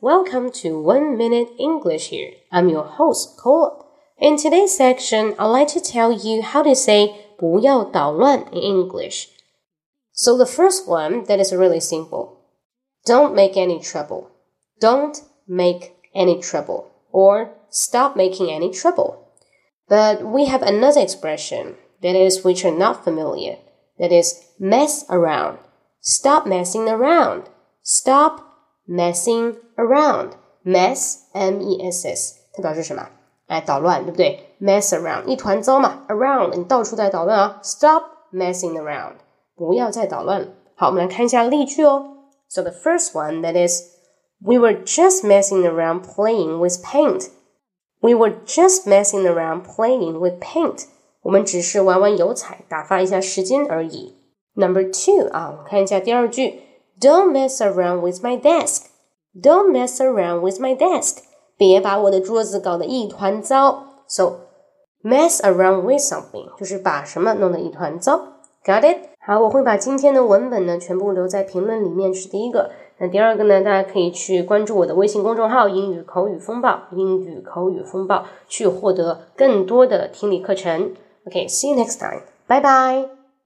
Welcome to One Minute English here. I'm your host, Cole. In today's section, I'd like to tell you how to say 不要捣乱 in English. So the first one, that is really simple. Don't make any trouble. Don't make any trouble. Or stop making any trouble. But we have another expression, that is which are not familiar. That is mess around. Stop messing around. Stop messing around. Mess, M-E-S-S，它表示什么？哎，捣乱，对不对？Mess around，一团糟嘛。Around，你到处在捣乱啊。Stop messing around，不要再捣乱了。好，我们来看一下例句哦。So the first one that is, we were just messing around playing with paint. We were just messing around playing with paint. 我们只是玩玩油彩，打发一下时间而已。Number two 啊，我们看一下第二句 ，Don't mess around with my desk. Don't mess around with my desk. 别把我的桌子搞得一团糟。So mess around with something 就是把什么弄得一团糟。Got it？好，我会把今天的文本呢全部留在评论里面，是第一个。那第二个呢，大家可以去关注我的微信公众号“英语口语风暴”，英语口语风暴，去获得更多的听力课程。OK，see you next time. Bye bye.